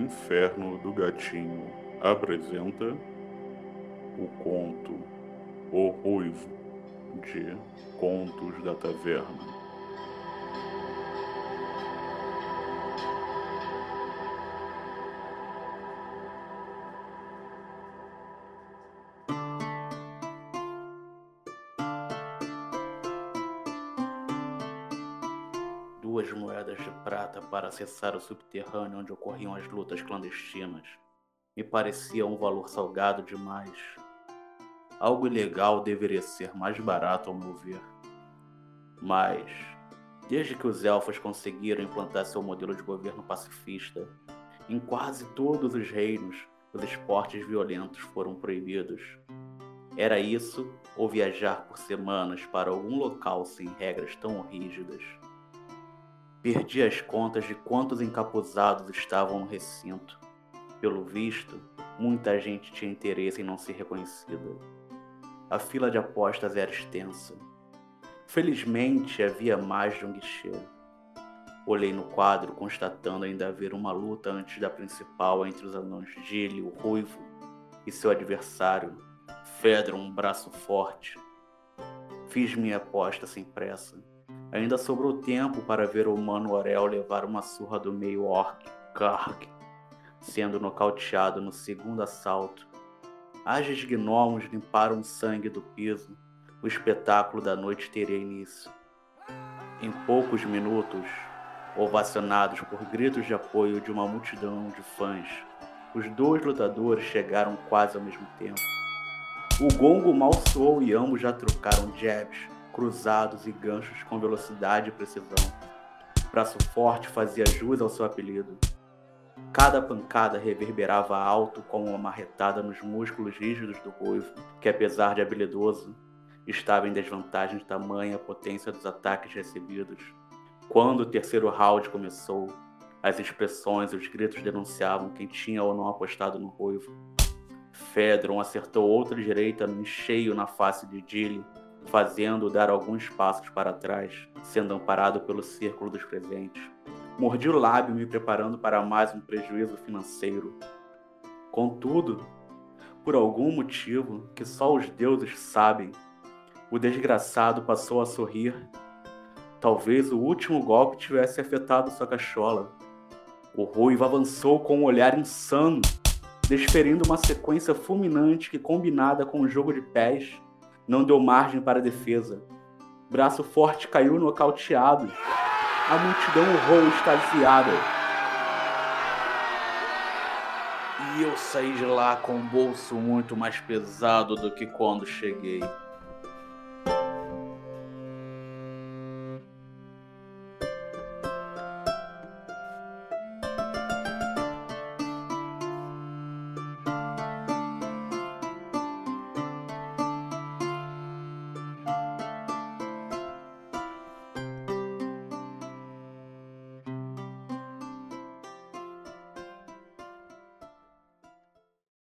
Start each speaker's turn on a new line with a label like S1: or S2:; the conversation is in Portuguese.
S1: Inferno do Gatinho apresenta o conto O Ruivo de Contos da Taverna.
S2: Duas moedas de prata para acessar o subterrâneo onde ocorriam as lutas clandestinas. Me parecia um valor salgado demais. Algo ilegal deveria ser mais barato, ao meu ver. Mas, desde que os elfos conseguiram implantar seu modelo de governo pacifista, em quase todos os reinos, os esportes violentos foram proibidos. Era isso ou viajar por semanas para algum local sem regras tão rígidas. Perdi as contas de quantos encapuzados estavam no recinto. Pelo visto, muita gente tinha interesse em não ser reconhecida. A fila de apostas era extensa. Felizmente havia mais de um guichê. Olhei no quadro, constatando ainda haver uma luta antes da principal entre os anões Gile, o Ruivo, e seu adversário, Fedra, um braço forte. Fiz minha aposta sem pressa Ainda sobrou tempo para ver o Mano Orel levar uma surra do meio orc, Kark, sendo nocauteado no segundo assalto. Ágeis gnomos limparam o sangue do piso. O espetáculo da noite teria início. Em poucos minutos, ovacionados por gritos de apoio de uma multidão de fãs, os dois lutadores chegaram quase ao mesmo tempo. O gongo mal soou e ambos já trocaram jabs, cruzados e ganchos com velocidade e precisão. Braço forte fazia jus ao seu apelido. Cada pancada reverberava alto como uma marretada nos músculos rígidos do ruivo, que apesar de habilidoso, estava em desvantagem de tamanha potência dos ataques recebidos. Quando o terceiro round começou, as expressões e os gritos denunciavam quem tinha ou não apostado no ruivo. Fedron acertou outra direita em cheio na face de Dilly, fazendo dar alguns passos para trás, sendo amparado pelo círculo dos presentes. Mordi o lábio, me preparando para mais um prejuízo financeiro. Contudo, por algum motivo que só os deuses sabem, o desgraçado passou a sorrir. Talvez o último golpe tivesse afetado sua cachola. O ruivo avançou com um olhar insano, desferindo uma sequência fulminante que, combinada com o jogo de pés, não deu margem para defesa. Braço forte caiu nocauteado. A multidão urrou extasiada. E eu saí de lá com um bolso muito mais pesado do que quando cheguei.